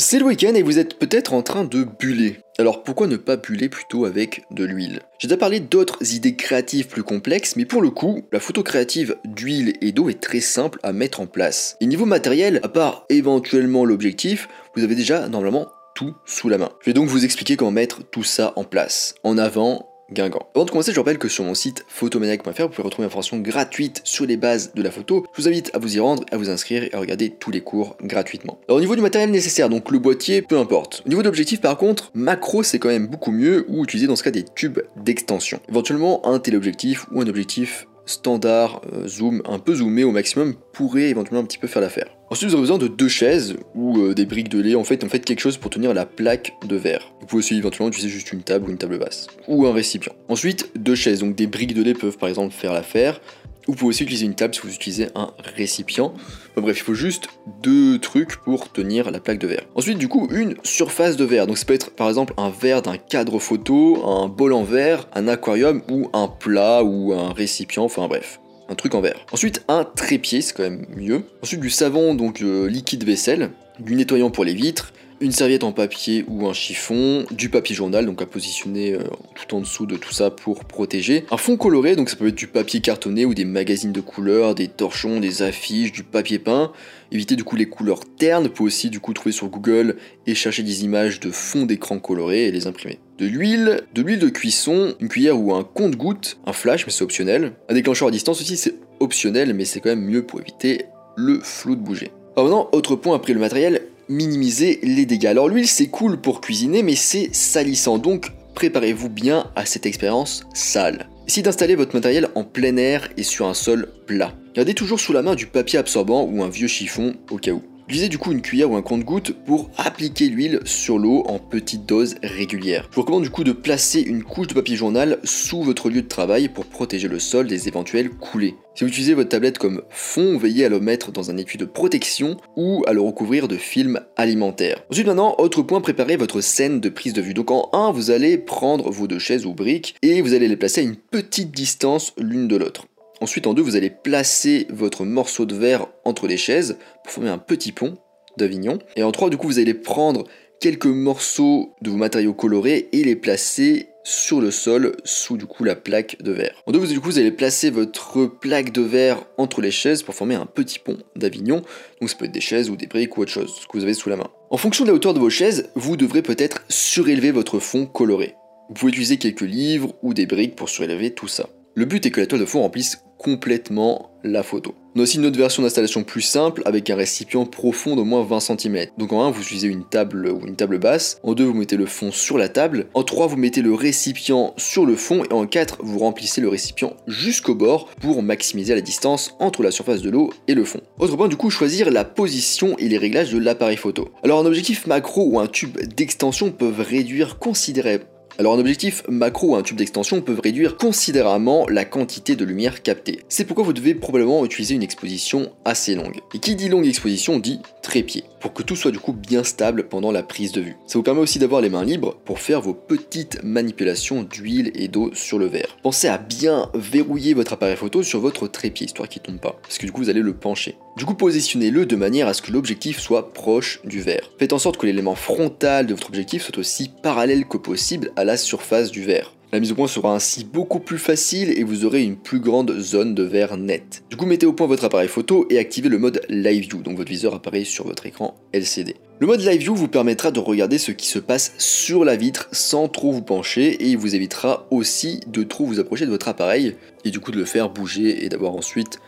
C'est le week-end et vous êtes peut-être en train de buller. Alors pourquoi ne pas buller plutôt avec de l'huile? J'ai déjà parlé d'autres idées créatives plus complexes, mais pour le coup, la photo créative d'huile et d'eau est très simple à mettre en place. Et niveau matériel, à part éventuellement l'objectif, vous avez déjà normalement tout sous la main. Je vais donc vous expliquer comment mettre tout ça en place. En avant, Avant de commencer, je rappelle que sur mon site photomaniac.fr, vous pouvez retrouver une information gratuite sur les bases de la photo. Je vous invite à vous y rendre, à vous inscrire et à regarder tous les cours gratuitement. Alors au niveau du matériel nécessaire, donc le boîtier, peu importe. Au niveau d'objectif par contre, macro c'est quand même beaucoup mieux ou utiliser dans ce cas des tubes d'extension. Éventuellement un téléobjectif ou un objectif standard, euh, zoom, un peu zoomé au maximum, pourrait éventuellement un petit peu faire l'affaire. Ensuite, vous aurez besoin de deux chaises ou euh, des briques de lait. En fait, en fait, quelque chose pour tenir la plaque de verre. Vous pouvez aussi éventuellement utiliser juste une table ou une table basse ou un récipient. Ensuite, deux chaises. Donc, des briques de lait peuvent par exemple faire l'affaire. Vous pouvez aussi utiliser une table si vous utilisez un récipient. bref, il faut juste deux trucs pour tenir la plaque de verre. Ensuite, du coup, une surface de verre. Donc ça peut être par exemple un verre d'un cadre photo, un bol en verre, un aquarium ou un plat ou un récipient, enfin bref un truc en verre. Ensuite, un trépied, c'est quand même mieux. Ensuite, du savon, donc le liquide vaisselle, du nettoyant pour les vitres, une serviette en papier ou un chiffon, du papier journal, donc à positionner euh, tout en dessous de tout ça pour protéger, un fond coloré, donc ça peut être du papier cartonné ou des magazines de couleurs, des torchons, des affiches, du papier peint, éviter du coup les couleurs ternes, vous pouvez aussi du coup trouver sur Google et chercher des images de fonds d'écran colorés et les imprimer. De l'huile, de l'huile de cuisson, une cuillère ou un compte-goutte, un flash mais c'est optionnel, un déclencheur à distance aussi c'est optionnel mais c'est quand même mieux pour éviter le flou de bouger. Alors maintenant, autre point après le matériel, minimiser les dégâts. Alors l'huile c'est cool pour cuisiner mais c'est salissant donc préparez-vous bien à cette expérience sale. Essayez d'installer votre matériel en plein air et sur un sol plat. Gardez toujours sous la main du papier absorbant ou un vieux chiffon au cas où. Utilisez du coup une cuillère ou un compte-goutte pour appliquer l'huile sur l'eau en petites doses régulières. Je vous recommande du coup de placer une couche de papier journal sous votre lieu de travail pour protéger le sol des éventuels coulées. Si vous utilisez votre tablette comme fond, veillez à le mettre dans un étui de protection ou à le recouvrir de film alimentaire. Ensuite maintenant, autre point, préparez votre scène de prise de vue. Donc en 1, vous allez prendre vos deux chaises ou briques et vous allez les placer à une petite distance l'une de l'autre. Ensuite, en deux, vous allez placer votre morceau de verre entre les chaises pour former un petit pont d'Avignon. Et en trois, du coup, vous allez prendre quelques morceaux de vos matériaux colorés et les placer sur le sol sous du coup la plaque de verre. En deux, du coup, vous allez placer votre plaque de verre entre les chaises pour former un petit pont d'Avignon. Donc ça peut être des chaises ou des briques ou autre chose, ce que vous avez sous la main. En fonction de la hauteur de vos chaises, vous devrez peut-être surélever votre fond coloré. Vous pouvez utiliser quelques livres ou des briques pour surélever tout ça. Le but est que la toile de fond remplisse complètement la photo. On a aussi une autre version d'installation plus simple avec un récipient profond d'au moins 20 cm. Donc en 1 vous utilisez une table ou une table basse, en 2 vous mettez le fond sur la table, en 3 vous mettez le récipient sur le fond et en 4 vous remplissez le récipient jusqu'au bord pour maximiser la distance entre la surface de l'eau et le fond. Autre point du coup choisir la position et les réglages de l'appareil photo. Alors un objectif macro ou un tube d'extension peuvent réduire considérablement alors un objectif macro ou un tube d'extension peuvent réduire considérablement la quantité de lumière captée. C'est pourquoi vous devez probablement utiliser une exposition assez longue. Et qui dit longue exposition dit trépied, pour que tout soit du coup bien stable pendant la prise de vue. Ça vous permet aussi d'avoir les mains libres pour faire vos petites manipulations d'huile et d'eau sur le verre. Pensez à bien verrouiller votre appareil photo sur votre trépied, histoire qu'il tombe pas, parce que du coup vous allez le pencher. Du coup positionnez-le de manière à ce que l'objectif soit proche du verre. Faites en sorte que l'élément frontal de votre objectif soit aussi parallèle que possible à la surface du verre. La mise au point sera ainsi beaucoup plus facile et vous aurez une plus grande zone de verre net. Du coup, mettez au point votre appareil photo et activez le mode Live View, donc votre viseur apparaît sur votre écran LCD. Le mode Live View vous permettra de regarder ce qui se passe sur la vitre sans trop vous pencher et il vous évitera aussi de trop vous approcher de votre appareil et du coup de le faire bouger et d'avoir ensuite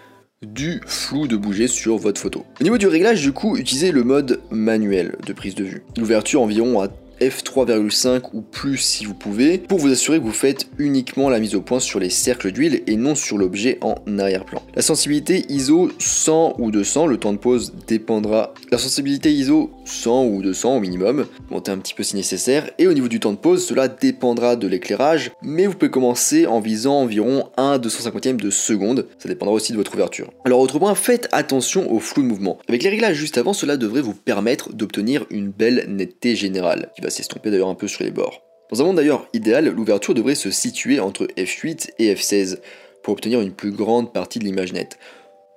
du flou de bouger sur votre photo. Au niveau du réglage, du coup, utilisez le mode manuel de prise de vue. L'ouverture environ à f3,5 ou plus si vous pouvez, pour vous assurer que vous faites uniquement la mise au point sur les cercles d'huile et non sur l'objet en arrière-plan. La sensibilité ISO 100 ou 200, le temps de pause dépendra. La sensibilité ISO 100 ou 200 au minimum, montez un petit peu si nécessaire, et au niveau du temps de pause, cela dépendra de l'éclairage, mais vous pouvez commencer en visant environ 1 250 de seconde, ça dépendra aussi de votre ouverture. Alors autre point, faites attention au flou de mouvement. Avec les réglages juste avant, cela devrait vous permettre d'obtenir une belle netteté générale, qui va s'estomper d'ailleurs un peu sur les bords. Dans un monde d'ailleurs idéal, l'ouverture devrait se situer entre f8 et f16 pour obtenir une plus grande partie de l'image nette.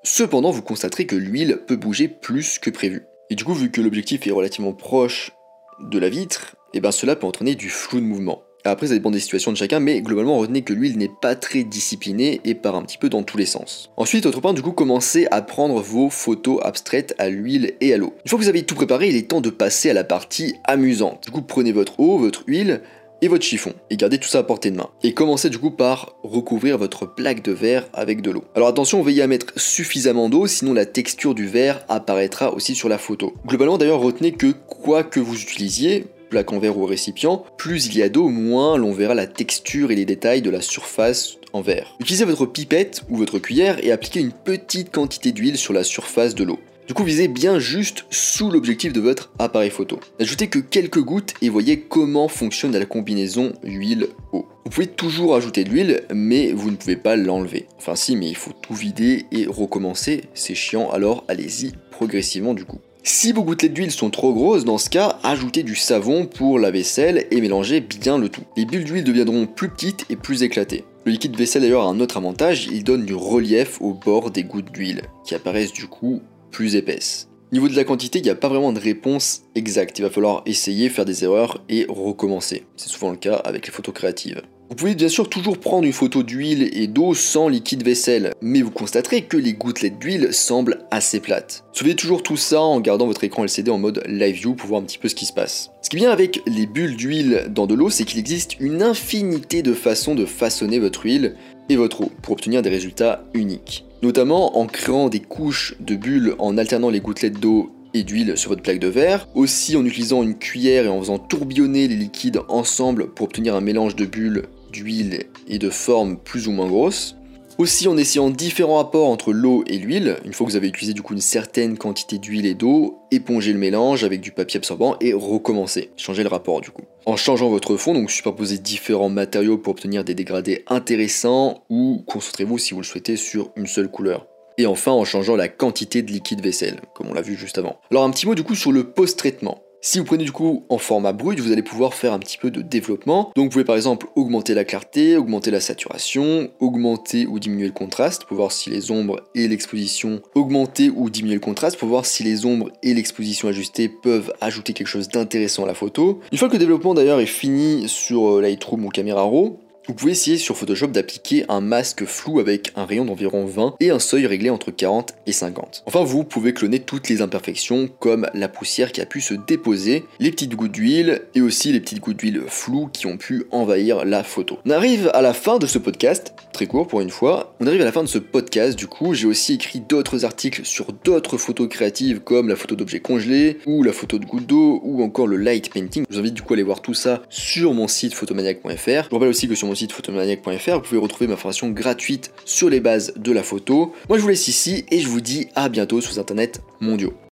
Cependant, vous constaterez que l'huile peut bouger plus que prévu. Et du coup, vu que l'objectif est relativement proche de la vitre, et eh ben cela peut entraîner du flou de mouvement. Après, ça dépend des situations de chacun, mais globalement, retenez que l'huile n'est pas très disciplinée et part un petit peu dans tous les sens. Ensuite, autre point, du coup, commencez à prendre vos photos abstraites à l'huile et à l'eau. Une fois que vous avez tout préparé, il est temps de passer à la partie amusante. Du coup, prenez votre eau, votre huile, et votre chiffon et gardez tout ça à portée de main. Et commencez du coup par recouvrir votre plaque de verre avec de l'eau. Alors attention, veillez à mettre suffisamment d'eau, sinon la texture du verre apparaîtra aussi sur la photo. Globalement d'ailleurs, retenez que quoi que vous utilisiez, plaque en verre ou récipient, plus il y a d'eau, moins l'on verra la texture et les détails de la surface en verre. Utilisez votre pipette ou votre cuillère et appliquez une petite quantité d'huile sur la surface de l'eau. Du coup, visez bien juste sous l'objectif de votre appareil photo. N'ajoutez que quelques gouttes et voyez comment fonctionne la combinaison huile-eau. Vous pouvez toujours ajouter de l'huile, mais vous ne pouvez pas l'enlever. Enfin si, mais il faut tout vider et recommencer. C'est chiant, alors allez-y progressivement du coup. Si vos gouttelettes d'huile sont trop grosses, dans ce cas, ajoutez du savon pour la vaisselle et mélangez bien le tout. Les bulles d'huile deviendront plus petites et plus éclatées. Le liquide vaisselle d'ailleurs a un autre avantage, il donne du relief au bord des gouttes d'huile, qui apparaissent du coup plus épaisse. Niveau de la quantité, il n'y a pas vraiment de réponse exacte. Il va falloir essayer, faire des erreurs et recommencer. C'est souvent le cas avec les photos créatives. Vous pouvez bien sûr toujours prendre une photo d'huile et d'eau sans liquide vaisselle, mais vous constaterez que les gouttelettes d'huile semblent assez plates. Surveillez toujours tout ça en gardant votre écran LCD en mode live view pour voir un petit peu ce qui se passe. Ce qui vient avec les bulles d'huile dans de l'eau, c'est qu'il existe une infinité de façons de façonner votre huile et votre eau pour obtenir des résultats uniques notamment en créant des couches de bulles en alternant les gouttelettes d'eau et d'huile sur votre plaque de verre, aussi en utilisant une cuillère et en faisant tourbillonner les liquides ensemble pour obtenir un mélange de bulles, d'huile et de formes plus ou moins grosses, aussi en essayant différents rapports entre l'eau et l'huile, une fois que vous avez utilisé du coup une certaine quantité d'huile et d'eau, éponger le mélange avec du papier absorbant et recommencer, changer le rapport du coup. En changeant votre fond, donc superposez différents matériaux pour obtenir des dégradés intéressants ou concentrez-vous si vous le souhaitez sur une seule couleur. Et enfin en changeant la quantité de liquide vaisselle, comme on l'a vu juste avant. Alors un petit mot du coup sur le post-traitement. Si vous prenez du coup en format brut, vous allez pouvoir faire un petit peu de développement. Donc vous pouvez par exemple augmenter la clarté, augmenter la saturation, augmenter ou diminuer le contraste pour voir si les ombres et l'exposition augmenter ou diminuer le contraste pour voir si les ombres et l'exposition ajustées peuvent ajouter quelque chose d'intéressant à la photo. Une fois que le développement d'ailleurs est fini sur euh, Lightroom ou Camera Raw, vous pouvez essayer sur Photoshop d'appliquer un masque flou avec un rayon d'environ 20 et un seuil réglé entre 40 et 50. Enfin, vous pouvez cloner toutes les imperfections comme la poussière qui a pu se déposer, les petites gouttes d'huile et aussi les petites gouttes d'huile floues qui ont pu envahir la photo. On arrive à la fin de ce podcast, très court pour une fois. On arrive à la fin de ce podcast du coup, j'ai aussi écrit d'autres articles sur d'autres photos créatives comme la photo d'objets congelés ou la photo de gouttes d'eau ou encore le light painting. Je vous invite du coup à aller voir tout ça sur mon site photomaniac.fr. Je vous rappelle aussi que sur mon site photomaniac.fr, vous pouvez retrouver ma formation gratuite sur les bases de la photo. Moi je vous laisse ici et je vous dis à bientôt sur internet mondiaux.